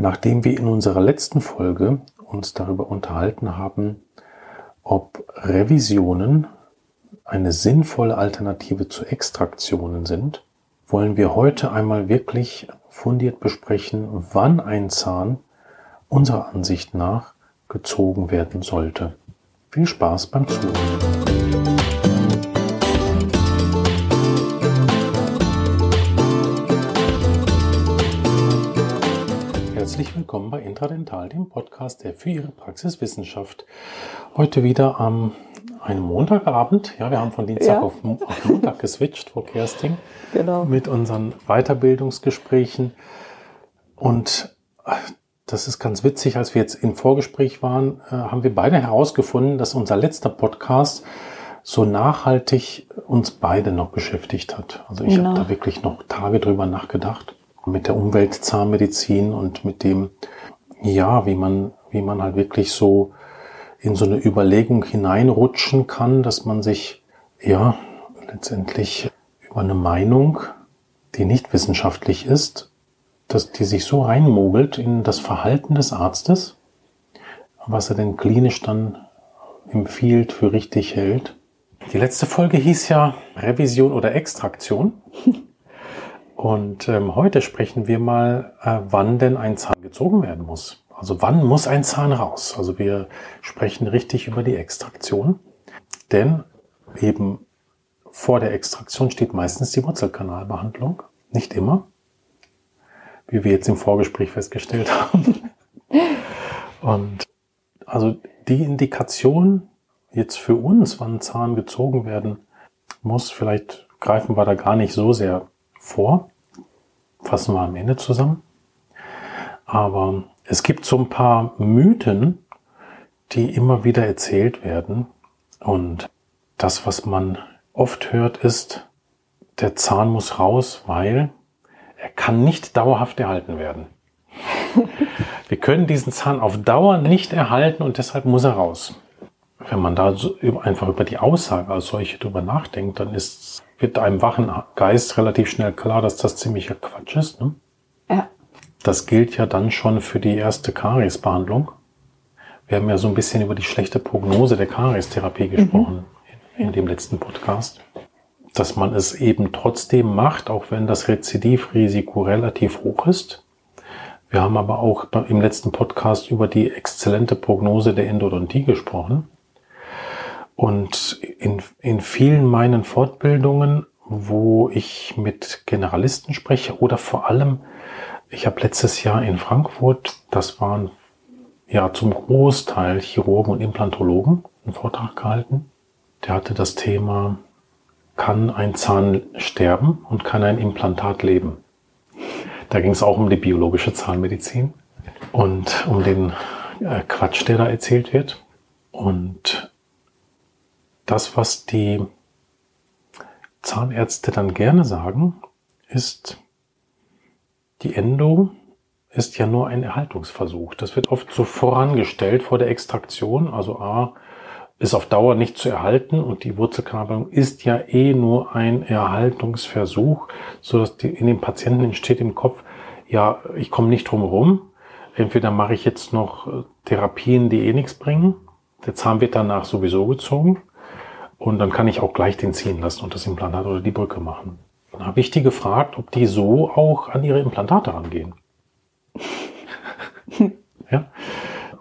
Nachdem wir in unserer letzten Folge uns darüber unterhalten haben, ob Revisionen eine sinnvolle Alternative zu Extraktionen sind, wollen wir heute einmal wirklich fundiert besprechen, wann ein Zahn unserer Ansicht nach gezogen werden sollte. Viel Spaß beim Zuhören. Herzlich willkommen bei Intradental, dem Podcast, der für Ihre Praxiswissenschaft heute wieder am einem Montagabend, ja, wir haben von Dienstag ja. auf, auf, Montag geswitcht, Frau Kersting, genau. mit unseren Weiterbildungsgesprächen. Und äh, das ist ganz witzig, als wir jetzt im Vorgespräch waren, äh, haben wir beide herausgefunden, dass unser letzter Podcast so nachhaltig uns beide noch beschäftigt hat. Also ich genau. habe da wirklich noch Tage drüber nachgedacht mit der Umweltzahnmedizin und mit dem, ja, wie man, wie man halt wirklich so in so eine Überlegung hineinrutschen kann, dass man sich, ja, letztendlich über eine Meinung, die nicht wissenschaftlich ist, dass die sich so reinmogelt in das Verhalten des Arztes, was er denn klinisch dann empfiehlt, für richtig hält. Die letzte Folge hieß ja Revision oder Extraktion. Und ähm, heute sprechen wir mal, äh, wann denn ein Zahn gezogen werden muss. Also wann muss ein Zahn raus? Also wir sprechen richtig über die Extraktion. Denn eben vor der Extraktion steht meistens die Wurzelkanalbehandlung. Nicht immer. Wie wir jetzt im Vorgespräch festgestellt haben. Und also die Indikation jetzt für uns, wann Zahn gezogen werden muss, vielleicht greifen wir da gar nicht so sehr vor. Fassen wir am Ende zusammen. Aber es gibt so ein paar Mythen, die immer wieder erzählt werden. Und das, was man oft hört, ist, der Zahn muss raus, weil er kann nicht dauerhaft erhalten werden. Wir können diesen Zahn auf Dauer nicht erhalten und deshalb muss er raus. Wenn man da so einfach über die Aussage als solche drüber nachdenkt, dann ist wird einem wachen Geist relativ schnell klar, dass das ziemlicher Quatsch ist. Ne? Ja. Das gilt ja dann schon für die erste Kariesbehandlung. Wir haben ja so ein bisschen über die schlechte Prognose der Kariestherapie mhm. gesprochen mhm. in, in dem letzten Podcast. Dass man es eben trotzdem macht, auch wenn das Rezidivrisiko relativ hoch ist. Wir haben aber auch im letzten Podcast über die exzellente Prognose der Endodontie gesprochen. Und in, in vielen meinen Fortbildungen, wo ich mit Generalisten spreche oder vor allem, ich habe letztes Jahr in Frankfurt, das waren ja zum Großteil Chirurgen und Implantologen, einen Vortrag gehalten. Der hatte das Thema, kann ein Zahn sterben und kann ein Implantat leben? Da ging es auch um die biologische Zahnmedizin und um den äh, Quatsch, der da erzählt wird. Und das, was die Zahnärzte dann gerne sagen, ist, die Endo ist ja nur ein Erhaltungsversuch. Das wird oft so vorangestellt vor der Extraktion. Also A ist auf Dauer nicht zu erhalten und die Wurzelkanalbehandlung ist ja eh nur ein Erhaltungsversuch, so dass die, in dem Patienten entsteht im Kopf, ja, ich komme nicht drum herum. Entweder mache ich jetzt noch äh, Therapien, die eh nichts bringen. Der Zahn wird danach sowieso gezogen. Und dann kann ich auch gleich den ziehen lassen und das Implantat oder die Brücke machen. Dann habe ich die gefragt, ob die so auch an ihre Implantate rangehen. ja?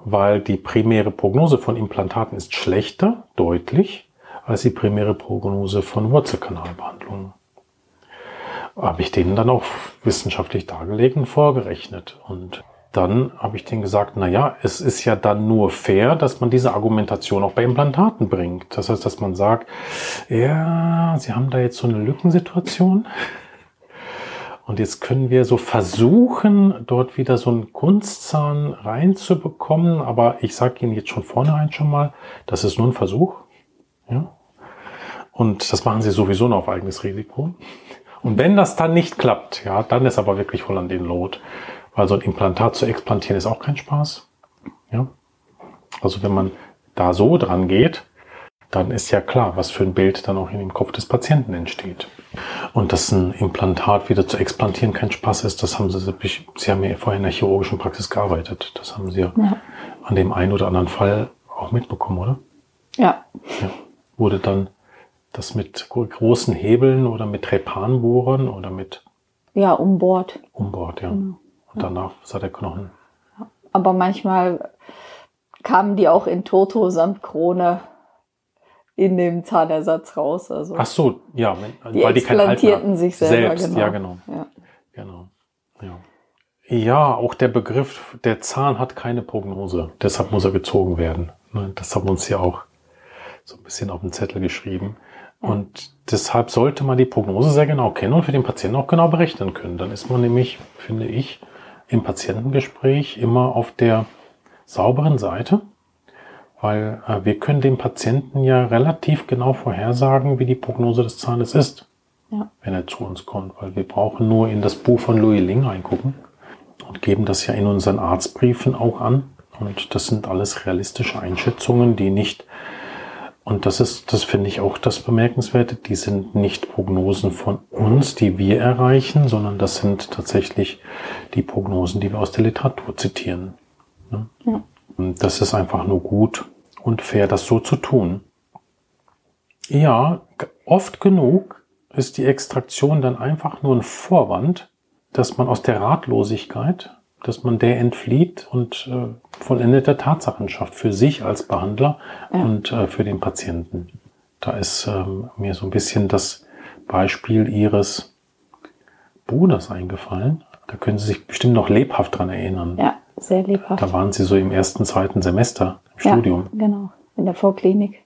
Weil die primäre Prognose von Implantaten ist schlechter, deutlich, als die primäre Prognose von Wurzelkanalbehandlungen. Habe ich denen dann auch wissenschaftlich dargelegt und vorgerechnet. Und dann habe ich denen gesagt, na ja, es ist ja dann nur fair, dass man diese Argumentation auch bei Implantaten bringt. Das heißt, dass man sagt, ja, Sie haben da jetzt so eine Lückensituation. Und jetzt können wir so versuchen, dort wieder so einen Kunstzahn reinzubekommen. Aber ich sage Ihnen jetzt schon vornherein schon mal, das ist nur ein Versuch. Ja? Und das machen Sie sowieso noch auf eigenes Risiko. Und wenn das dann nicht klappt, ja, dann ist aber wirklich voll an den Lot. Weil so ein Implantat zu explantieren ist auch kein Spaß. Ja? Also wenn man da so dran geht, dann ist ja klar, was für ein Bild dann auch in dem Kopf des Patienten entsteht. Und dass ein Implantat wieder zu explantieren kein Spaß ist, das haben sie, sie haben ja vorher in der chirurgischen Praxis gearbeitet. Das haben sie ja, ja. an dem einen oder anderen Fall auch mitbekommen, oder? Ja. ja. Wurde dann das mit großen Hebeln oder mit Trepanbohrern oder mit ja, um Bord. Um Bord, ja. Genau. Und danach sah der Knochen. Aber manchmal kamen die auch in Toto samt Krone in dem Zahnersatz raus. Also Ach so, ja, wenn, die weil die explantierten sich selber. Selbst, genau. Ja, genau. Ja. genau. Ja. ja, auch der Begriff, der Zahn hat keine Prognose. Deshalb muss er gezogen werden. Ne, das haben wir uns ja auch so ein bisschen auf den Zettel geschrieben. Und deshalb sollte man die Prognose sehr genau kennen und für den Patienten auch genau berechnen können. Dann ist man nämlich, finde ich, im Patientengespräch immer auf der sauberen Seite, weil äh, wir können dem Patienten ja relativ genau vorhersagen, wie die Prognose des Zahnes ist, ja. wenn er zu uns kommt, weil wir brauchen nur in das Buch von Louis Ling reingucken und geben das ja in unseren Arztbriefen auch an. Und das sind alles realistische Einschätzungen, die nicht und das ist, das finde ich auch das Bemerkenswerte. Die sind nicht Prognosen von uns, die wir erreichen, sondern das sind tatsächlich die Prognosen, die wir aus der Literatur zitieren. Ne? Ja. Das ist einfach nur gut und fair, das so zu tun. Ja, oft genug ist die Extraktion dann einfach nur ein Vorwand, dass man aus der Ratlosigkeit dass man der entflieht und äh, vollendete Tatsachen schafft für sich als Behandler ja. und äh, für den Patienten. Da ist ähm, mir so ein bisschen das Beispiel Ihres Bruders eingefallen. Da können Sie sich bestimmt noch lebhaft dran erinnern. Ja, sehr lebhaft. Da waren Sie so im ersten, zweiten Semester im ja, Studium. Genau, in der Vorklinik.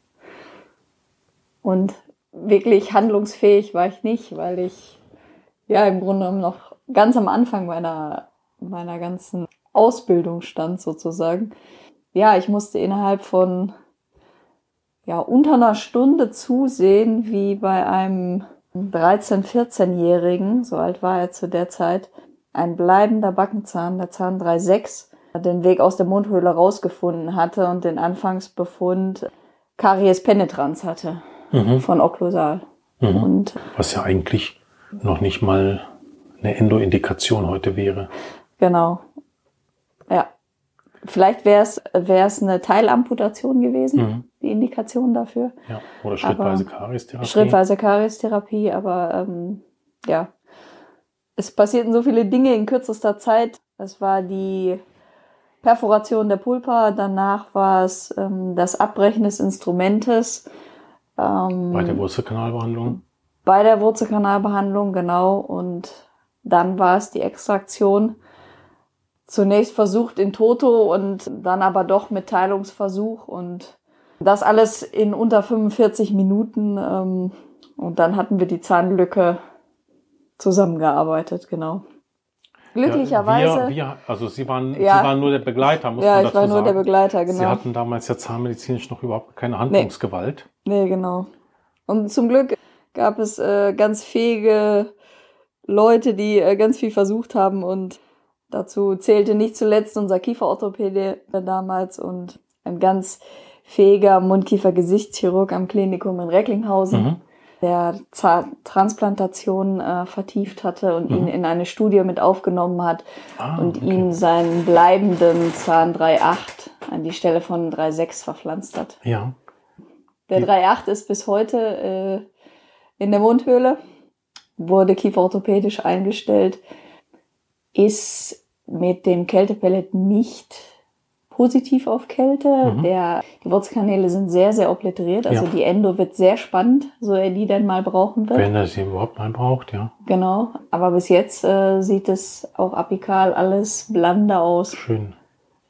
Und wirklich handlungsfähig war ich nicht, weil ich ja im Grunde genommen noch ganz am Anfang meiner meiner ganzen Ausbildung stand sozusagen. Ja, ich musste innerhalb von ja, unter einer Stunde zusehen, wie bei einem 13-, 14-Jährigen, so alt war er zu der Zeit, ein bleibender Backenzahn, der Zahn 3,6, den Weg aus der Mundhöhle rausgefunden hatte und den Anfangsbefund Karies penetrans hatte mhm. von Okklusal. Mhm. Und Was ja eigentlich noch nicht mal eine Endoindikation heute wäre. Genau. Ja. Vielleicht wäre es wäre es eine Teilamputation gewesen, mhm. die Indikation dafür. Ja, oder schrittweise Kariestherapie. Schrittweise Kariestherapie, aber ähm, ja, es passierten so viele Dinge in kürzester Zeit. Es war die Perforation der Pulpa, danach war es ähm, das Abbrechen des Instrumentes. Ähm, bei der Wurzelkanalbehandlung? Bei der Wurzelkanalbehandlung, genau. Und dann war es die Extraktion zunächst versucht in Toto und dann aber doch mit Teilungsversuch und das alles in unter 45 Minuten. Ähm, und dann hatten wir die Zahnlücke zusammengearbeitet, genau. Glücklicherweise. Ja, wir, wir, also Sie waren, ja, Sie waren nur der Begleiter, muss ja, man dazu sagen. Ja, ich war nur der Begleiter, genau. Sie hatten damals ja zahnmedizinisch noch überhaupt keine Handlungsgewalt. Nee, nee genau. Und zum Glück gab es äh, ganz fähige Leute, die äh, ganz viel versucht haben und Dazu zählte nicht zuletzt unser Kieferorthopäde damals und ein ganz fähiger Mundkiefer-Gesichtschirurg am Klinikum in Recklinghausen, mhm. der Transplantation äh, vertieft hatte und mhm. ihn in eine Studie mit aufgenommen hat ah, und okay. ihm seinen bleibenden Zahn 3,8 an die Stelle von 3,6 verpflanzt hat. Ja. Der 3,8 ist bis heute äh, in der Mundhöhle, wurde kieferorthopädisch eingestellt, ist mit dem Kältepellet nicht positiv auf Kälte. Mhm. Der, die Wurzelkanäle sind sehr, sehr obliteriert. Also ja. die Endo wird sehr spannend, so er die denn mal brauchen wird. Wenn er sie überhaupt mal braucht, ja. Genau. Aber bis jetzt äh, sieht es auch apikal alles blande aus. Schön.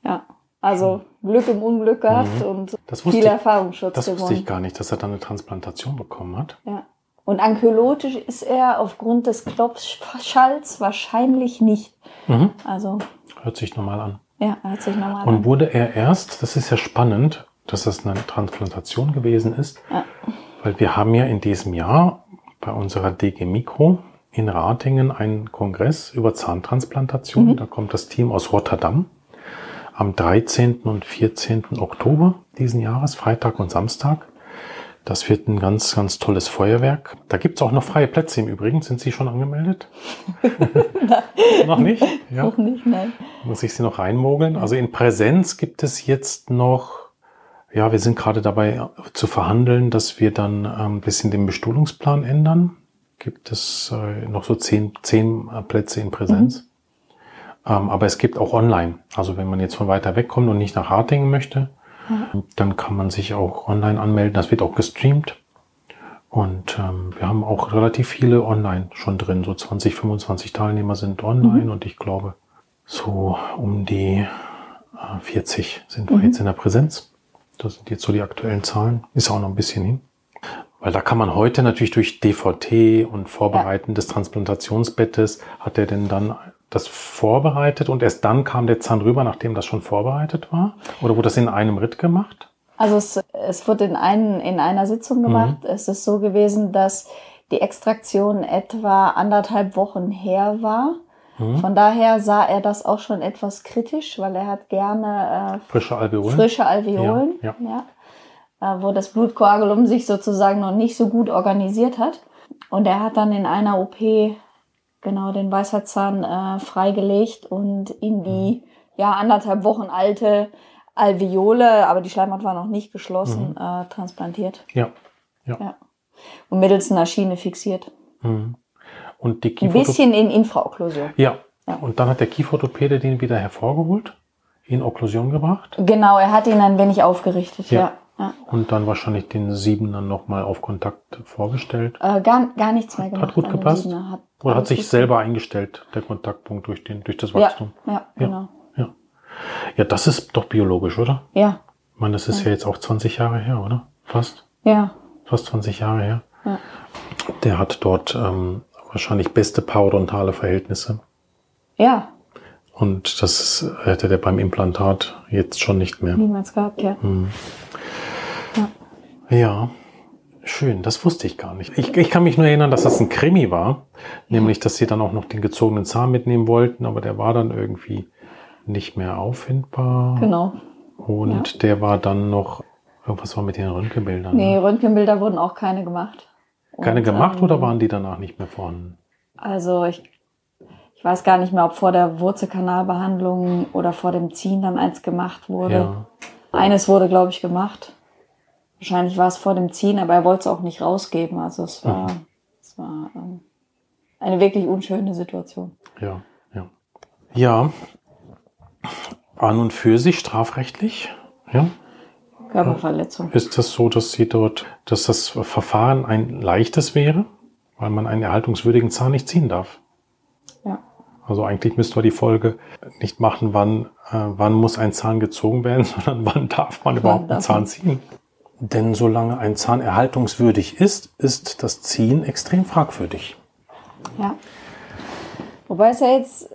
Ja. Also Glück im Unglück gehabt mhm. und viel Erfahrungsschutz Das wusste ich gar nicht, dass er dann eine Transplantation bekommen hat. Ja. Und ankylotisch ist er aufgrund des Klopfschalls wahrscheinlich nicht. Mhm. Also. Hört sich normal an. Ja, hört sich normal Und an. Und wurde er erst, das ist ja spannend, dass das eine Transplantation gewesen ist, ja. weil wir haben ja in diesem Jahr bei unserer DG Mikro in Ratingen einen Kongress über Zahntransplantation. Mhm. Da kommt das Team aus Rotterdam am 13. und 14. Oktober diesen Jahres, Freitag und Samstag. Das wird ein ganz, ganz tolles Feuerwerk. Da gibt es auch noch freie Plätze im Übrigen. Sind Sie schon angemeldet? noch nicht? Ja. Noch nicht, nein. Muss ich Sie noch reinmogeln? Also in Präsenz gibt es jetzt noch, ja, wir sind gerade dabei zu verhandeln, dass wir dann ein ähm, bisschen den Bestuhlungsplan ändern. Gibt es äh, noch so zehn, zehn äh, Plätze in Präsenz. Mhm. Ähm, aber es gibt auch online. Also wenn man jetzt von weiter weg kommt und nicht nach Hartingen möchte, mhm. dann kann man sich auch online anmelden. Das wird auch gestreamt. Und ähm, wir haben auch relativ viele online schon drin. So 20, 25 Teilnehmer sind online mhm. und ich glaube, so um die äh, 40 sind wir mhm. jetzt in der Präsenz. Das sind jetzt so die aktuellen Zahlen. Ist auch noch ein bisschen hin. Weil da kann man heute natürlich durch DVT und Vorbereiten ja. des Transplantationsbettes, hat er denn dann das vorbereitet und erst dann kam der Zahn rüber, nachdem das schon vorbereitet war? Oder wurde das in einem Ritt gemacht? Also es, es wurde in, einen, in einer Sitzung mhm. gemacht. Mhm. Es ist so gewesen, dass die Extraktion etwa anderthalb Wochen her war. Mhm. Von daher sah er das auch schon etwas kritisch, weil er hat gerne äh, frische Alveolen. Frische Alveolen, ja, ja. ja. Äh, wo das Blutkoagulum sich sozusagen noch nicht so gut organisiert hat. Und er hat dann in einer OP genau den Weisheitszahn äh, freigelegt und in die ja anderthalb Wochen alte Alveole, aber die Schleimhaut war noch nicht geschlossen, mhm. äh, transplantiert. Ja. ja. ja. Und mittels einer Schiene fixiert. Mhm. Und die Ein bisschen in Infraokklusion. Ja. ja. Und dann hat der Kieferorthopäde den wieder hervorgeholt, in Okklusion gebracht. Genau, er hat ihn ein wenig aufgerichtet, ja. ja. Ja. Und dann wahrscheinlich den Siebener nochmal auf Kontakt vorgestellt. Äh, gar, gar nichts mehr gemacht. Hat gut gepasst? Hat Oder hat sich selber eingestellt, der Kontaktpunkt durch, den, durch das Wachstum? Ja, ja, genau. Ja. ja, das ist doch biologisch, oder? Ja. Ich meine, das ist ja, ja jetzt auch 20 Jahre her, oder? Fast? Ja. Fast 20 Jahre her. Ja. Der hat dort ähm, wahrscheinlich beste parodontale Verhältnisse. Ja. Und das hätte der beim Implantat jetzt schon nicht mehr. Niemals gehabt, ja. Hm. Ja, schön. Das wusste ich gar nicht. Ich, ich kann mich nur erinnern, dass das ein Krimi war. Nämlich, dass sie dann auch noch den gezogenen Zahn mitnehmen wollten, aber der war dann irgendwie nicht mehr auffindbar. Genau. Und ja. der war dann noch, irgendwas war mit den Röntgenbildern. Nee, ne? Röntgenbilder wurden auch keine gemacht. Keine Und, gemacht ähm, oder waren die danach nicht mehr vorhanden? Also ich, ich weiß gar nicht mehr, ob vor der Wurzelkanalbehandlung oder vor dem Ziehen dann eins gemacht wurde. Ja. Eines wurde, glaube ich, gemacht. Wahrscheinlich war es vor dem Ziehen, aber er wollte es auch nicht rausgeben. Also es war, mhm. es war ähm, eine wirklich unschöne Situation. Ja, ja. Ja, an und für sich strafrechtlich, ja. Körperverletzung. Ist das so, dass Sie dort, dass das Verfahren ein leichtes wäre, weil man einen erhaltungswürdigen Zahn nicht ziehen darf? Ja. Also eigentlich müsste man die Folge nicht machen, wann, äh, wann muss ein Zahn gezogen werden, sondern wann darf man überhaupt einen Zahn ziehen. Denn solange ein Zahn erhaltungswürdig ist, ist das Ziehen extrem fragwürdig. Ja. Wobei es ja jetzt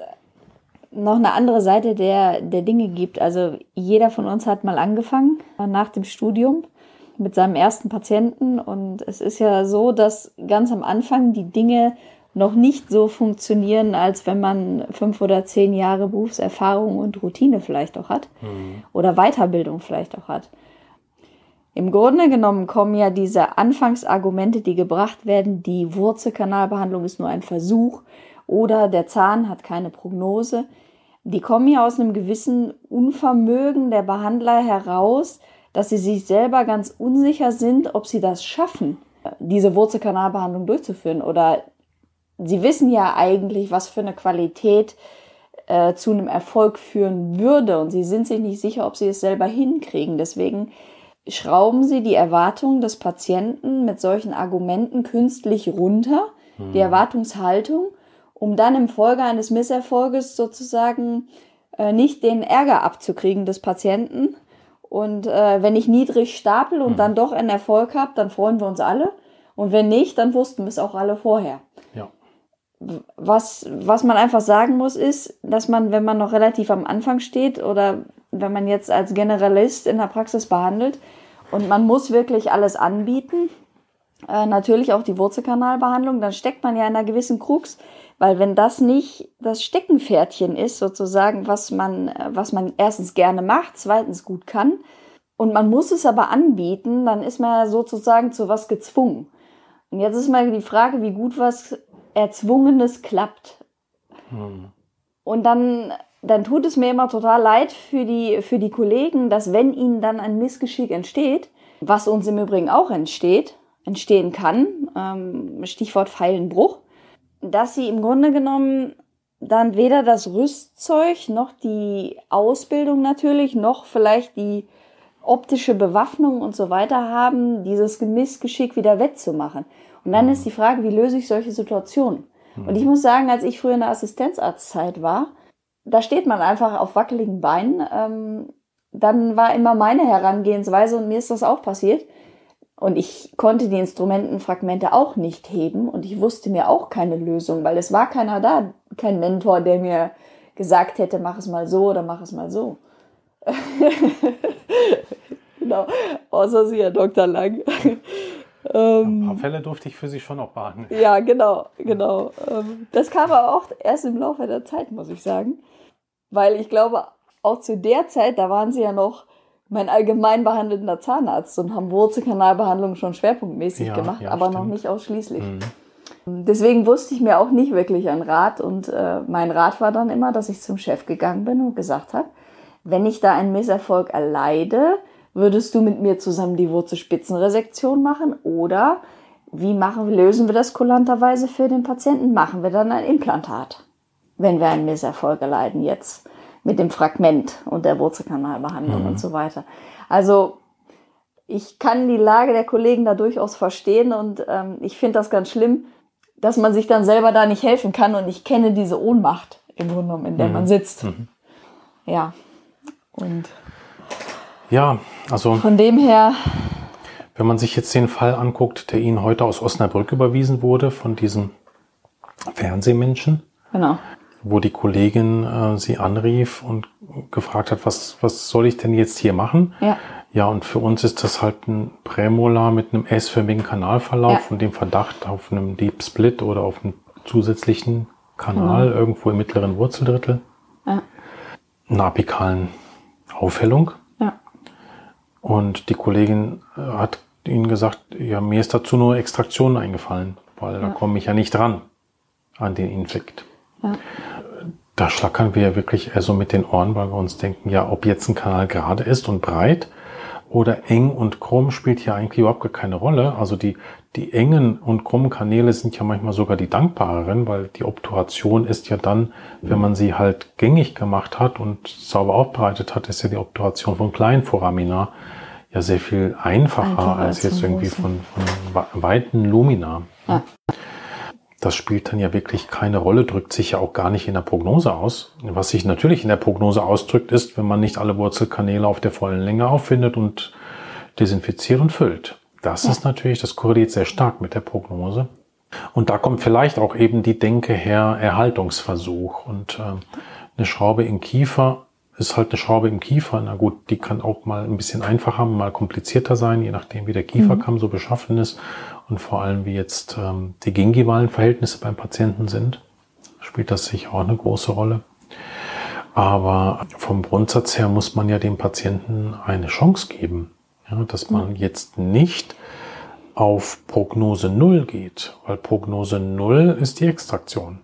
noch eine andere Seite der, der Dinge gibt. Also jeder von uns hat mal angefangen nach dem Studium mit seinem ersten Patienten. Und es ist ja so, dass ganz am Anfang die Dinge noch nicht so funktionieren, als wenn man fünf oder zehn Jahre Berufserfahrung und Routine vielleicht auch hat. Mhm. Oder Weiterbildung vielleicht auch hat. Im Grunde genommen kommen ja diese Anfangsargumente, die gebracht werden, die Wurzelkanalbehandlung ist nur ein Versuch oder der Zahn hat keine Prognose, die kommen ja aus einem gewissen Unvermögen der Behandler heraus, dass sie sich selber ganz unsicher sind, ob sie das schaffen, diese Wurzelkanalbehandlung durchzuführen. Oder sie wissen ja eigentlich, was für eine Qualität äh, zu einem Erfolg führen würde und sie sind sich nicht sicher, ob sie es selber hinkriegen. Deswegen schrauben sie die Erwartungen des Patienten mit solchen Argumenten künstlich runter, mhm. die Erwartungshaltung, um dann im Folge eines Misserfolges sozusagen äh, nicht den Ärger abzukriegen des Patienten. Und äh, wenn ich niedrig stapel und mhm. dann doch einen Erfolg habe, dann freuen wir uns alle. Und wenn nicht, dann wussten wir es auch alle vorher. Ja. Was, was man einfach sagen muss, ist, dass man, wenn man noch relativ am Anfang steht oder wenn man jetzt als Generalist in der Praxis behandelt und man muss wirklich alles anbieten, äh, natürlich auch die Wurzelkanalbehandlung, dann steckt man ja in einer gewissen Krux, weil wenn das nicht das Steckenpferdchen ist, sozusagen, was man, was man erstens gerne macht, zweitens gut kann, und man muss es aber anbieten, dann ist man sozusagen zu was gezwungen. Und jetzt ist mal die Frage, wie gut was Erzwungenes klappt. Hm. Und dann, dann tut es mir immer total leid für die, für die Kollegen, dass wenn ihnen dann ein Missgeschick entsteht, was uns im Übrigen auch entsteht, entstehen kann, ähm, Stichwort Pfeilenbruch, dass sie im Grunde genommen dann weder das Rüstzeug noch die Ausbildung natürlich, noch vielleicht die optische Bewaffnung und so weiter haben, dieses Missgeschick wieder wettzumachen. Und dann ist die Frage, wie löse ich solche Situationen? Und ich muss sagen, als ich früher in der Assistenzarztzeit war, da steht man einfach auf wackeligen Beinen. Ähm, dann war immer meine Herangehensweise und mir ist das auch passiert. Und ich konnte die Instrumentenfragmente auch nicht heben und ich wusste mir auch keine Lösung, weil es war keiner da, kein Mentor, der mir gesagt hätte, mach es mal so oder mach es mal so. genau, außer Sie, Herr Dr. Lang. Ähm, Ein paar Fälle durfte ich für Sie schon auch behandeln. Ja, genau, genau. Ähm, das kam aber auch erst im Laufe der Zeit, muss ich sagen. Weil ich glaube, auch zu der Zeit, da waren Sie ja noch mein allgemein behandelnder Zahnarzt und haben Wurzelkanalbehandlung schon schwerpunktmäßig ja, gemacht, ja, aber stimmt. noch nicht ausschließlich. Mhm. Deswegen wusste ich mir auch nicht wirklich einen Rat und äh, mein Rat war dann immer, dass ich zum Chef gegangen bin und gesagt habe, wenn ich da einen Misserfolg erleide, würdest du mit mir zusammen die Wurzelspitzenresektion machen oder wie machen, lösen wir das kulanterweise für den Patienten? Machen wir dann ein Implantat, wenn wir einen Misserfolg erleiden jetzt mit dem Fragment und der Wurzelkanalbehandlung mhm. und so weiter. Also ich kann die Lage der Kollegen da durchaus verstehen und ähm, ich finde das ganz schlimm, dass man sich dann selber da nicht helfen kann und ich kenne diese Ohnmacht im Grunde genommen, in der mhm. man sitzt. Mhm. Ja. Und ja, also. Von dem her. Wenn man sich jetzt den Fall anguckt, der Ihnen heute aus Osnabrück überwiesen wurde, von diesem Fernsehmenschen. Genau. Wo die Kollegin äh, sie anrief und gefragt hat, was, was soll ich denn jetzt hier machen? Ja. Ja, und für uns ist das halt ein Prämolar mit einem S-förmigen Kanalverlauf ja. und dem Verdacht auf einem Deep Split oder auf einem zusätzlichen Kanal mhm. irgendwo im mittleren Wurzeldrittel. Ja. Einer apikalen Aufhellung. Und die Kollegin äh, hat ihnen gesagt, ja, mir ist dazu nur Extraktion eingefallen, weil ja. da komme ich ja nicht ran an den Infekt. Ja. Da schlackern wir ja wirklich eher so mit den Ohren, weil wir uns denken, ja, ob jetzt ein Kanal gerade ist und breit oder eng und krumm spielt hier eigentlich überhaupt gar keine Rolle. Also die, die engen und krummen Kanäle sind ja manchmal sogar die dankbareren, weil die Obturation ist ja dann, wenn man sie halt gängig gemacht hat und sauber aufbereitet hat, ist ja die Obturation von kleinen Foramina ja sehr viel einfacher, einfacher als, als jetzt irgendwie von, von weiten Lumina. Ja. Das spielt dann ja wirklich keine Rolle, drückt sich ja auch gar nicht in der Prognose aus. Was sich natürlich in der Prognose ausdrückt, ist, wenn man nicht alle Wurzelkanäle auf der vollen Länge auffindet und desinfiziert und füllt. Das ja. ist natürlich, das korreliert sehr stark mit der Prognose. Und da kommt vielleicht auch eben die Denke her, Erhaltungsversuch. Und äh, eine Schraube im Kiefer ist halt eine Schraube im Kiefer. Na gut, die kann auch mal ein bisschen einfacher, mal komplizierter sein, je nachdem, wie der Kieferkamm mhm. so beschaffen ist und vor allem, wie jetzt ähm, die gingivalen Verhältnisse beim Patienten sind, spielt das sicher auch eine große Rolle. Aber vom Grundsatz her muss man ja dem Patienten eine Chance geben, ja, dass man jetzt nicht auf Prognose Null geht, weil Prognose Null ist die Extraktion.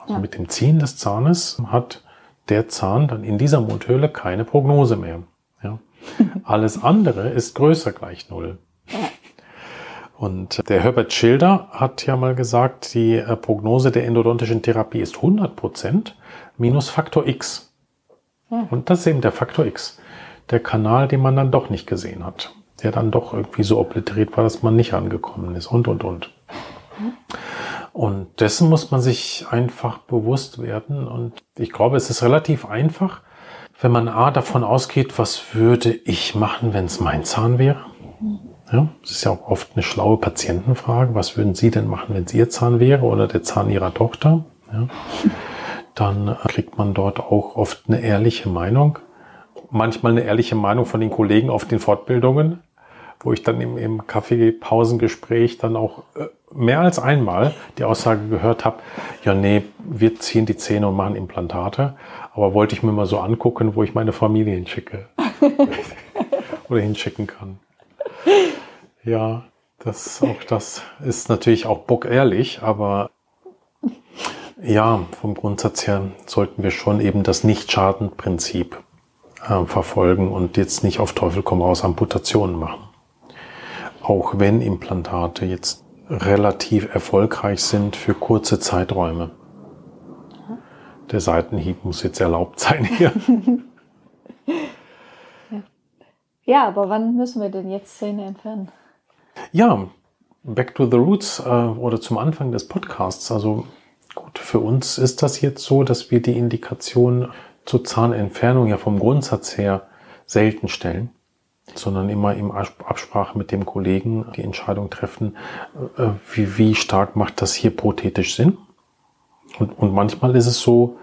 Also ja. mit dem Ziehen des Zahnes hat der Zahn dann in dieser Mundhöhle keine Prognose mehr. Ja. Alles andere ist größer gleich Null. Und der Herbert Schilder hat ja mal gesagt, die äh, Prognose der endodontischen Therapie ist 100 Prozent minus Faktor X. Und das ist eben der Faktor X. Der Kanal, den man dann doch nicht gesehen hat. Der dann doch irgendwie so obliteriert war, dass man nicht angekommen ist und, und, und. Und dessen muss man sich einfach bewusst werden. Und ich glaube, es ist relativ einfach, wenn man A davon ausgeht, was würde ich machen, wenn es mein Zahn wäre. Ja, das ist ja auch oft eine schlaue Patientenfrage. Was würden Sie denn machen, wenn es Ihr Zahn wäre oder der Zahn Ihrer Tochter? Ja, dann kriegt man dort auch oft eine ehrliche Meinung. Manchmal eine ehrliche Meinung von den Kollegen auf den Fortbildungen, wo ich dann im, im Kaffeepausengespräch dann auch äh, mehr als einmal die Aussage gehört habe, ja nee, wir ziehen die Zähne und machen Implantate, aber wollte ich mir mal so angucken, wo ich meine Familie hinschicke. oder hinschicken kann. Ja, das, auch das ist natürlich auch bockehrlich, aber ja, vom Grundsatz her sollten wir schon eben das Nicht-Schaden-Prinzip äh, verfolgen und jetzt nicht auf Teufel komm raus Amputationen machen. Auch wenn Implantate jetzt relativ erfolgreich sind für kurze Zeiträume. Der Seitenhieb muss jetzt erlaubt sein hier. ja, aber wann müssen wir denn jetzt Zähne entfernen? Ja, back to the roots äh, oder zum Anfang des Podcasts. Also gut, für uns ist das jetzt so, dass wir die Indikation zur Zahnentfernung ja vom Grundsatz her selten stellen, sondern immer im Absprache mit dem Kollegen die Entscheidung treffen, äh, wie, wie stark macht das hier prothetisch Sinn. Und, und manchmal ist es so,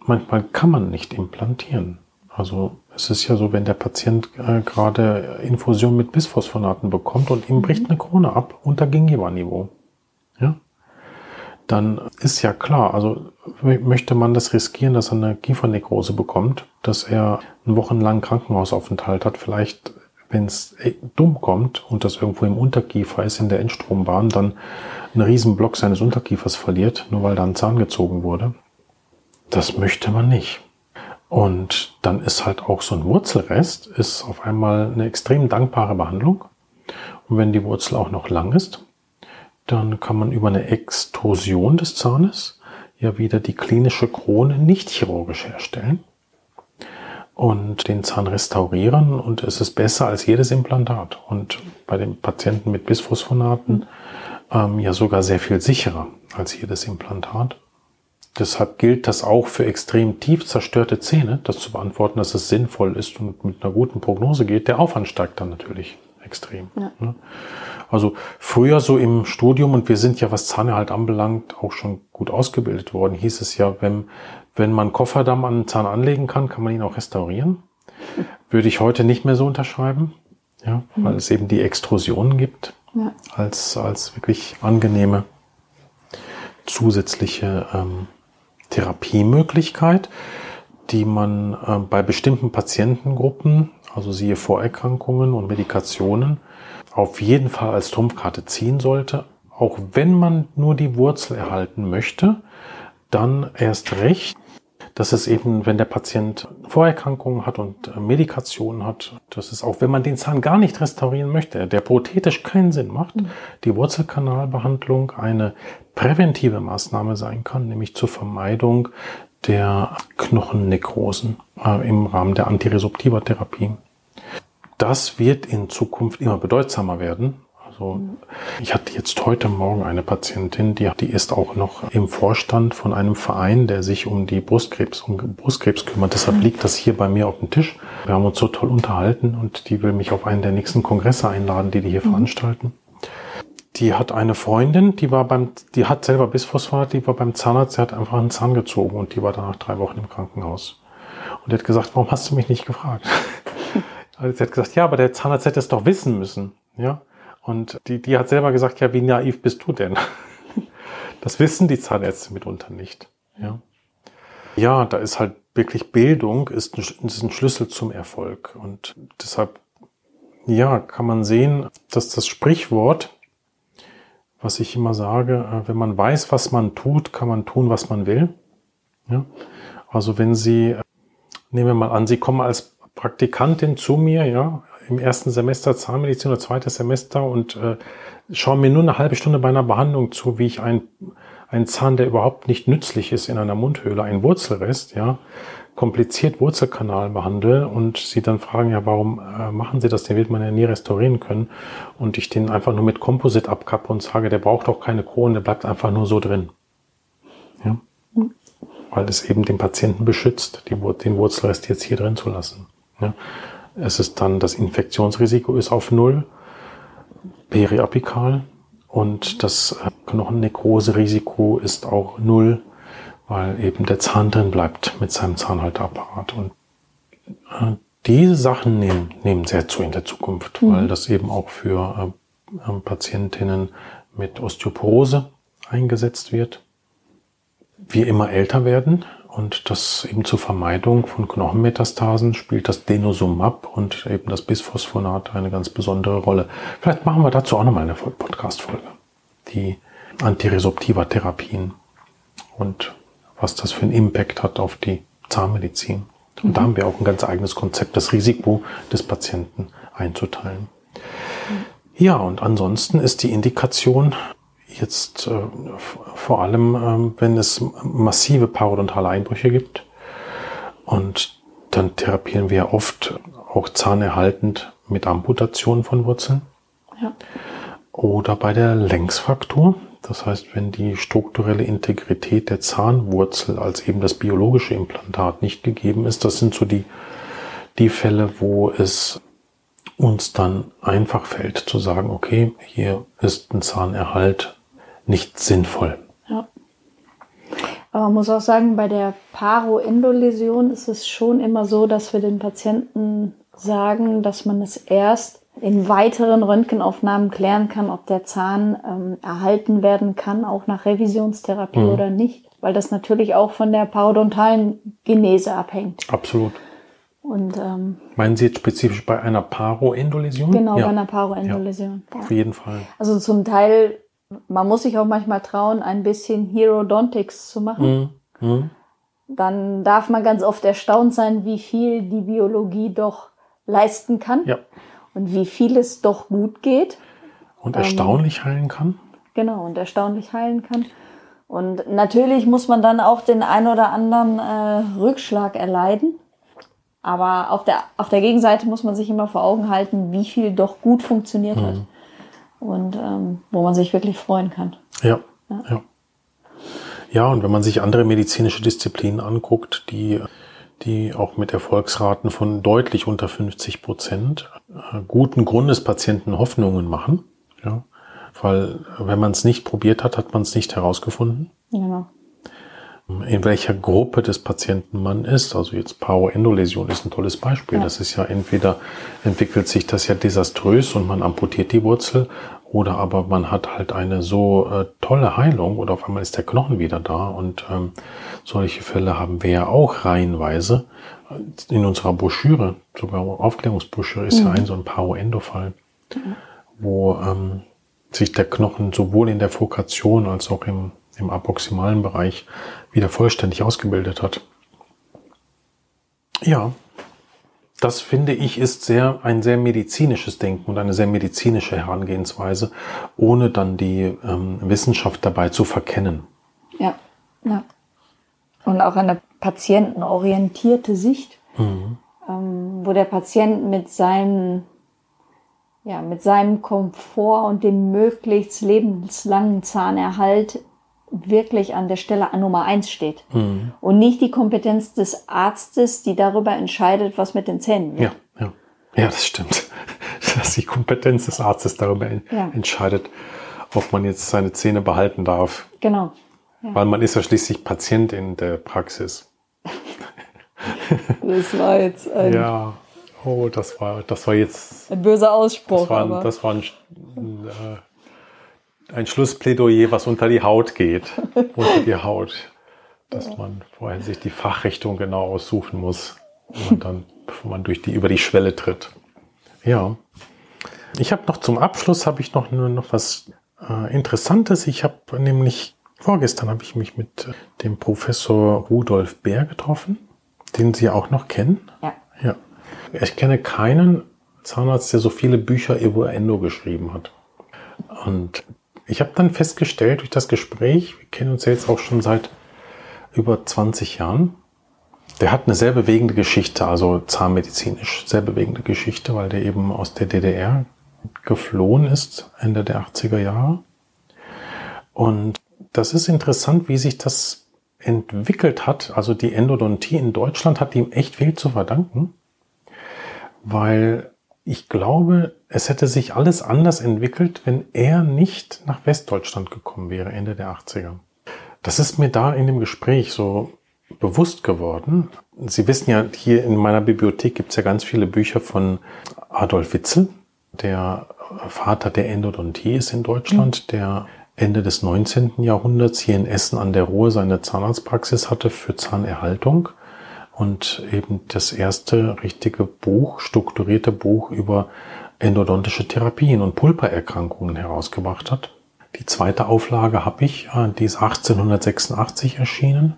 manchmal kann man nicht implantieren. Also es ist ja so, wenn der Patient äh, gerade Infusion mit Bisphosphonaten bekommt und ihm bricht eine Krone ab unter Gingiva-Niveau, ja, dann ist ja klar, also möchte man das riskieren, dass er eine Kiefernekrose bekommt, dass er einen wochenlangen Krankenhausaufenthalt hat, vielleicht wenn es äh, dumm kommt und das irgendwo im Unterkiefer ist, in der Endstrombahn, dann einen riesen Block seines Unterkiefers verliert, nur weil da ein Zahn gezogen wurde. Das möchte man nicht. Und dann ist halt auch so ein Wurzelrest, ist auf einmal eine extrem dankbare Behandlung. Und wenn die Wurzel auch noch lang ist, dann kann man über eine Extrusion des Zahnes ja wieder die klinische Krone nicht chirurgisch herstellen und den Zahn restaurieren und es ist besser als jedes Implantat und bei den Patienten mit Bisphosphonaten ähm, ja sogar sehr viel sicherer als jedes Implantat. Deshalb gilt das auch für extrem tief zerstörte Zähne, das zu beantworten, dass es sinnvoll ist und mit einer guten Prognose geht. Der Aufwand steigt dann natürlich extrem. Ja. Ne? Also früher so im Studium, und wir sind ja, was Zahnerhalt anbelangt, auch schon gut ausgebildet worden, hieß es ja, wenn, wenn man Kofferdamm an den Zahn anlegen kann, kann man ihn auch restaurieren. Würde ich heute nicht mehr so unterschreiben, ja, weil mhm. es eben die Extrusionen gibt ja. als, als wirklich angenehme zusätzliche ähm, Therapiemöglichkeit, die man äh, bei bestimmten Patientengruppen, also siehe Vorerkrankungen und Medikationen, auf jeden Fall als Trumpfkarte ziehen sollte. Auch wenn man nur die Wurzel erhalten möchte, dann erst recht, dass es eben, wenn der Patient Vorerkrankungen hat und äh, Medikationen hat, dass es auch, wenn man den Zahn gar nicht restaurieren möchte, der prothetisch keinen Sinn macht, mhm. die Wurzelkanalbehandlung eine präventive Maßnahme sein kann, nämlich zur Vermeidung der Knochennekrosen äh, im Rahmen der Antiresuptiva-Therapie. Das wird in Zukunft immer bedeutsamer werden. Also ich hatte jetzt heute Morgen eine Patientin, die, die ist auch noch im Vorstand von einem Verein, der sich um die Brustkrebs, um Brustkrebs kümmert. Deshalb mhm. liegt das hier bei mir auf dem Tisch. Wir haben uns so toll unterhalten und die will mich auf einen der nächsten Kongresse einladen, die die hier mhm. veranstalten. Die hat eine Freundin, die war beim, die hat selber Bisphosphat, die war beim Zahnarzt, sie hat einfach einen Zahn gezogen und die war danach drei Wochen im Krankenhaus. Und die hat gesagt, warum hast du mich nicht gefragt? Also sie hat gesagt, ja, aber der Zahnarzt hätte es doch wissen müssen. Ja. Und die, die hat selber gesagt, ja, wie naiv bist du denn? Das wissen die Zahnärzte mitunter nicht. Ja, ja da ist halt wirklich Bildung ist ein, ist ein Schlüssel zum Erfolg. Und deshalb, ja, kann man sehen, dass das Sprichwort, was ich immer sage, äh, wenn man weiß, was man tut, kann man tun, was man will. Ja? Also wenn Sie, äh, nehmen wir mal an, Sie kommen als Praktikantin zu mir, ja, im ersten Semester Zahnmedizin oder zweites Semester und äh, schauen mir nur eine halbe Stunde bei einer Behandlung zu, wie ich ein, einen Zahn, der überhaupt nicht nützlich ist in einer Mundhöhle, ein Wurzelrest, ja, kompliziert Wurzelkanal behandle und sie dann fragen, ja, warum äh, machen sie das? Den wird man ja nie restaurieren können. Und ich den einfach nur mit Komposit abkappe und sage, der braucht auch keine Kronen, der bleibt einfach nur so drin. Ja. Weil es eben den Patienten beschützt, die, den Wurzelrest jetzt hier drin zu lassen. Ja. Es ist dann, das Infektionsrisiko ist auf Null, periapikal und das äh, Knochennekrose-Risiko ist auch Null, weil eben der Zahn drin bleibt mit seinem Zahnhalteapparat. Und äh, diese Sachen nehmen, nehmen sehr zu in der Zukunft, mhm. weil das eben auch für äh, Patientinnen mit Osteoporose eingesetzt wird. Wir immer älter werden Und das eben zur Vermeidung von Knochenmetastasen spielt das Denosumab und eben das Bisphosphonat eine ganz besondere Rolle. Vielleicht machen wir dazu auch nochmal eine Podcast-Folge. Die Antiresoptiva Therapien und was das für einen Impact hat auf die Zahnmedizin. Und mhm. da haben wir auch ein ganz eigenes Konzept, das Risiko des Patienten einzuteilen. Mhm. Ja, und ansonsten ist die Indikation jetzt äh, vor allem, äh, wenn es massive parodontale Einbrüche gibt. Und dann therapieren wir oft auch zahnerhaltend mit Amputation von Wurzeln. Ja. Oder bei der Längsfraktur. Das heißt, wenn die strukturelle Integrität der Zahnwurzel als eben das biologische Implantat nicht gegeben ist, das sind so die, die Fälle, wo es uns dann einfach fällt zu sagen, okay, hier ist ein Zahnerhalt nicht sinnvoll. Ja. Aber man muss auch sagen, bei der Paroendoläsion ist es schon immer so, dass wir den Patienten sagen, dass man es erst in weiteren Röntgenaufnahmen klären kann, ob der Zahn ähm, erhalten werden kann, auch nach Revisionstherapie mhm. oder nicht. Weil das natürlich auch von der parodontalen Genese abhängt. Absolut. Und, ähm, Meinen Sie jetzt spezifisch bei einer Paroendoläsion? Genau, ja. bei einer Paroendoläsion. Ja, auf jeden Fall. Also zum Teil man muss sich auch manchmal trauen, ein bisschen Herodontics zu machen. Mhm. Mhm. Dann darf man ganz oft erstaunt sein, wie viel die Biologie doch leisten kann ja. und wie viel es doch gut geht. Und erstaunlich ähm, heilen kann. Genau, und erstaunlich heilen kann. Und natürlich muss man dann auch den ein oder anderen äh, Rückschlag erleiden. Aber auf der, auf der Gegenseite muss man sich immer vor Augen halten, wie viel doch gut funktioniert mhm. hat und ähm, wo man sich wirklich freuen kann. Ja, ja, ja. Ja, und wenn man sich andere medizinische Disziplinen anguckt, die, die auch mit Erfolgsraten von deutlich unter 50 Prozent äh, guten Grundes Patienten Hoffnungen machen, ja, weil wenn man es nicht probiert hat, hat man es nicht herausgefunden. Genau in welcher Gruppe des Patienten man ist. Also jetzt Paroendoläsion ist ein tolles Beispiel. Ja. Das ist ja entweder entwickelt sich das ja desaströs und man amputiert die Wurzel oder aber man hat halt eine so äh, tolle Heilung oder auf einmal ist der Knochen wieder da und ähm, solche Fälle haben wir ja auch reihenweise in unserer Broschüre, sogar Aufklärungsbroschüre ist mhm. ja ein so ein Paroendo-Fall, mhm. wo ähm, sich der Knochen sowohl in der Fokation als auch im im apoximalen Bereich wieder vollständig ausgebildet hat. Ja, das finde ich ist sehr, ein sehr medizinisches Denken und eine sehr medizinische Herangehensweise, ohne dann die ähm, Wissenschaft dabei zu verkennen. Ja, ja. Und auch eine patientenorientierte Sicht, mhm. ähm, wo der Patient mit seinem, ja, mit seinem Komfort und dem möglichst lebenslangen Zahnerhalt wirklich an der Stelle an Nummer eins steht. Mhm. Und nicht die Kompetenz des Arztes, die darüber entscheidet, was mit den Zähnen wird. Ja, ja. ja das stimmt. Dass die Kompetenz des Arztes darüber ja. entscheidet, ob man jetzt seine Zähne behalten darf. Genau. Ja. Weil man ist ja schließlich Patient in der Praxis. das war jetzt ein. Ja. Oh, das war, das war jetzt. Ein böser Ausspruch. Das war, ein, das war ein, äh, ein Schlussplädoyer, was unter die Haut geht, unter die Haut, dass man vorher sich die Fachrichtung genau aussuchen muss und dann, bevor man durch die über die Schwelle tritt. Ja, ich habe noch zum Abschluss habe ich noch nur noch was äh, Interessantes. Ich habe nämlich vorgestern habe ich mich mit dem Professor Rudolf Bär getroffen, den Sie auch noch kennen. Ja. Ja. Ich kenne keinen Zahnarzt, der so viele Bücher über Endo geschrieben hat. Und ich habe dann festgestellt durch das Gespräch, wir kennen uns ja jetzt auch schon seit über 20 Jahren, der hat eine sehr bewegende Geschichte, also zahnmedizinisch sehr bewegende Geschichte, weil der eben aus der DDR geflohen ist, Ende der 80er Jahre. Und das ist interessant, wie sich das entwickelt hat. Also die Endodontie in Deutschland hat ihm echt viel zu verdanken, weil ich glaube, es hätte sich alles anders entwickelt, wenn er nicht nach Westdeutschland gekommen wäre, Ende der 80er. Das ist mir da in dem Gespräch so bewusst geworden. Sie wissen ja, hier in meiner Bibliothek gibt es ja ganz viele Bücher von Adolf Witzel, der Vater der Endodontie ist in Deutschland, mhm. der Ende des 19. Jahrhunderts hier in Essen an der Ruhr seine Zahnarztpraxis hatte für Zahnerhaltung und eben das erste richtige Buch, strukturierte Buch über endodontische Therapien und Pulpererkrankungen herausgebracht hat. Die zweite Auflage habe ich, äh, die ist 1886 erschienen.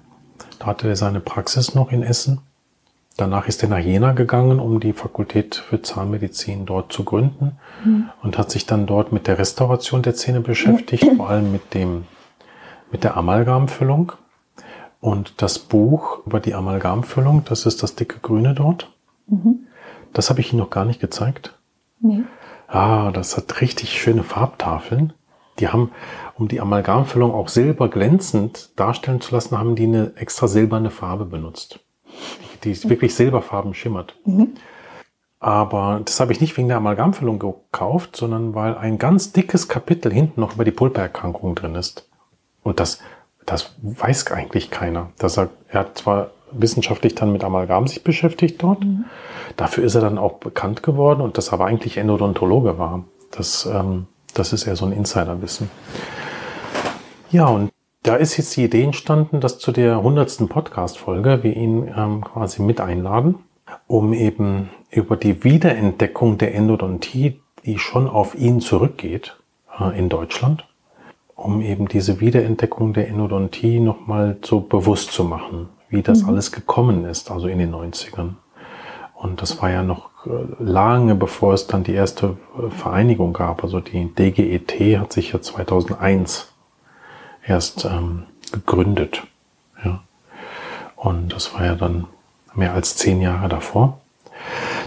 Da hatte er seine Praxis noch in Essen. Danach ist er nach Jena gegangen, um die Fakultät für Zahnmedizin dort zu gründen mhm. und hat sich dann dort mit der Restauration der Zähne beschäftigt, vor allem mit dem, mit der Amalgamfüllung. Und das Buch über die Amalgamfüllung, das ist das dicke Grüne dort. Mhm. Das habe ich Ihnen noch gar nicht gezeigt. Nee. Ah, das hat richtig schöne Farbtafeln. Die haben, um die Amalgamfüllung auch silber glänzend darstellen zu lassen, haben die eine extra silberne Farbe benutzt die wirklich silberfarben schimmert. Mhm. Aber das habe ich nicht wegen der Amalgamfüllung gekauft, sondern weil ein ganz dickes Kapitel hinten noch über die Pulpererkrankung drin ist. Und das, das weiß eigentlich keiner. Dass er, er hat zwar wissenschaftlich dann mit Amalgam sich beschäftigt dort. Mhm. Dafür ist er dann auch bekannt geworden und das aber eigentlich Endodontologe war. Das, ähm, das ist eher so ein Insiderwissen. Ja, und da ist jetzt die Idee entstanden, dass zu der hundertsten Podcast-Folge wir ihn ähm, quasi mit einladen, um eben über die Wiederentdeckung der Endodontie, die schon auf ihn zurückgeht äh, in Deutschland, um eben diese Wiederentdeckung der Endodontie nochmal so bewusst zu machen, wie das mhm. alles gekommen ist, also in den 90ern. Und das war ja noch äh, lange bevor es dann die erste äh, Vereinigung gab. Also die DGET hat sich ja 2001 erst ähm, gegründet. Ja. Und das war ja dann mehr als zehn Jahre davor.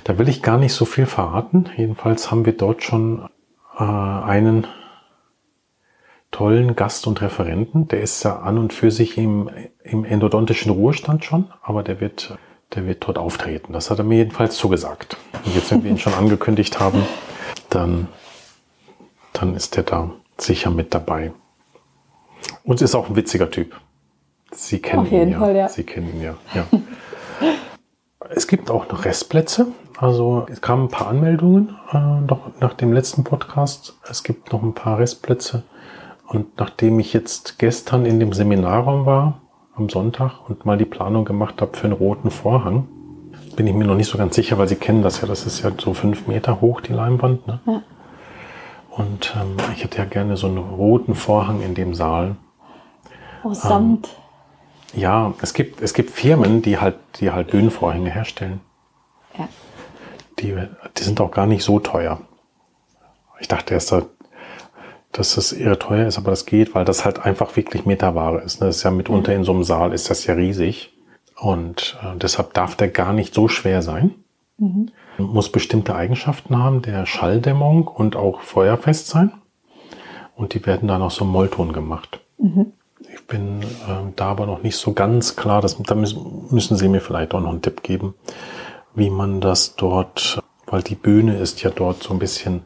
Da will ich gar nicht so viel verraten. Jedenfalls haben wir dort schon äh, einen tollen Gast und Referenten. Der ist ja an und für sich im, im endodontischen Ruhestand schon, aber der wird, der wird dort auftreten. Das hat er mir jedenfalls zugesagt. Und jetzt, wenn wir ihn schon angekündigt haben, dann, dann ist er da sicher mit dabei. Und ist auch ein witziger Typ. Sie kennen Auf jeden ihn ja. Fall, ja. Sie kennen ihn ja. ja. es gibt auch noch Restplätze. Also es kamen ein paar Anmeldungen äh, noch nach dem letzten Podcast. Es gibt noch ein paar Restplätze. Und nachdem ich jetzt gestern in dem Seminarraum war, am Sonntag, und mal die Planung gemacht habe für einen roten Vorhang, bin ich mir noch nicht so ganz sicher, weil Sie kennen das ja, das ist ja so fünf Meter hoch, die Leinwand. Ne? Ja. Und ähm, ich hätte ja gerne so einen roten Vorhang in dem Saal. Oh, Samt. Ähm, ja, es gibt, es gibt Firmen, die halt, die halt Bühnenvorhänge herstellen. Ja. Die, die sind auch gar nicht so teuer. Ich dachte erst, dass das irre teuer ist, aber das geht, weil das halt einfach wirklich Meterware ist. Ne? Das ist ja mitunter mhm. in so einem Saal ist das ja riesig. Und äh, deshalb darf der gar nicht so schwer sein. Mhm. Muss bestimmte Eigenschaften haben, der Schalldämmung und auch feuerfest sein. Und die werden dann auch so Mollton gemacht. Mhm. Ich bin äh, da aber noch nicht so ganz klar. Das, da müssen, müssen Sie mir vielleicht auch noch einen Tipp geben, wie man das dort, weil die Bühne ist ja dort so ein bisschen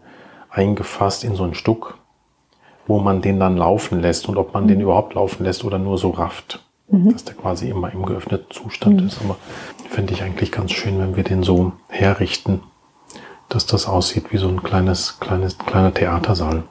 eingefasst in so ein Stück, wo man den dann laufen lässt und ob man mhm. den überhaupt laufen lässt oder nur so rafft mhm. dass der quasi immer im geöffneten Zustand mhm. ist. Aber finde ich eigentlich ganz schön, wenn wir den so herrichten, dass das aussieht wie so ein kleines, kleines, kleiner Theatersaal.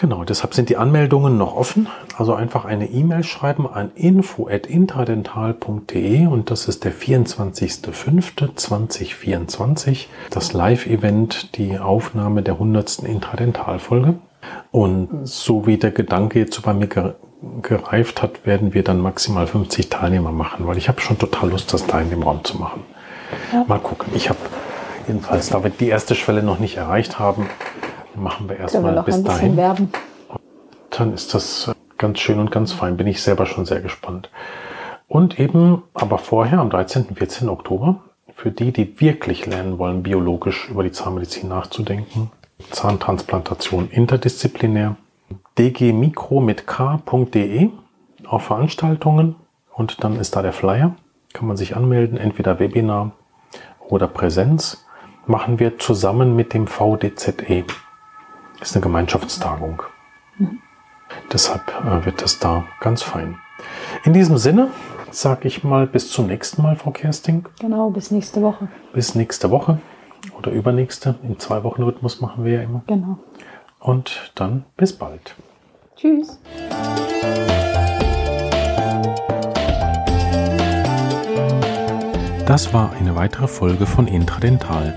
Genau, deshalb sind die Anmeldungen noch offen. Also einfach eine E-Mail schreiben an info.intradental.de und das ist der 24.05.2024, das Live-Event, die Aufnahme der 100. Intradental-Folge. Und so wie der Gedanke jetzt bei mir gereift hat, werden wir dann maximal 50 Teilnehmer machen, weil ich habe schon total Lust, das da in dem Raum zu machen. Ja. Mal gucken. Ich habe jedenfalls, da wir die erste Schwelle noch nicht erreicht haben, machen wir erstmal bis dahin. Werben. Dann ist das ganz schön und ganz fein. Bin ich selber schon sehr gespannt. Und eben, aber vorher, am 13. und 14. Oktober, für die, die wirklich lernen wollen, biologisch über die Zahnmedizin nachzudenken, Zahntransplantation interdisziplinär, dgmikro mit k.de auf Veranstaltungen und dann ist da der Flyer. Kann man sich anmelden, entweder Webinar oder Präsenz. Machen wir zusammen mit dem VDZE. Ist eine Gemeinschaftstagung. Mhm. Deshalb äh, wird das da ganz fein. In diesem Sinne sage ich mal bis zum nächsten Mal, Frau Kersting. Genau, bis nächste Woche. Bis nächste Woche oder übernächste. Im Zwei-Wochen-Rhythmus machen wir ja immer. Genau. Und dann bis bald. Tschüss. Das war eine weitere Folge von Intradental.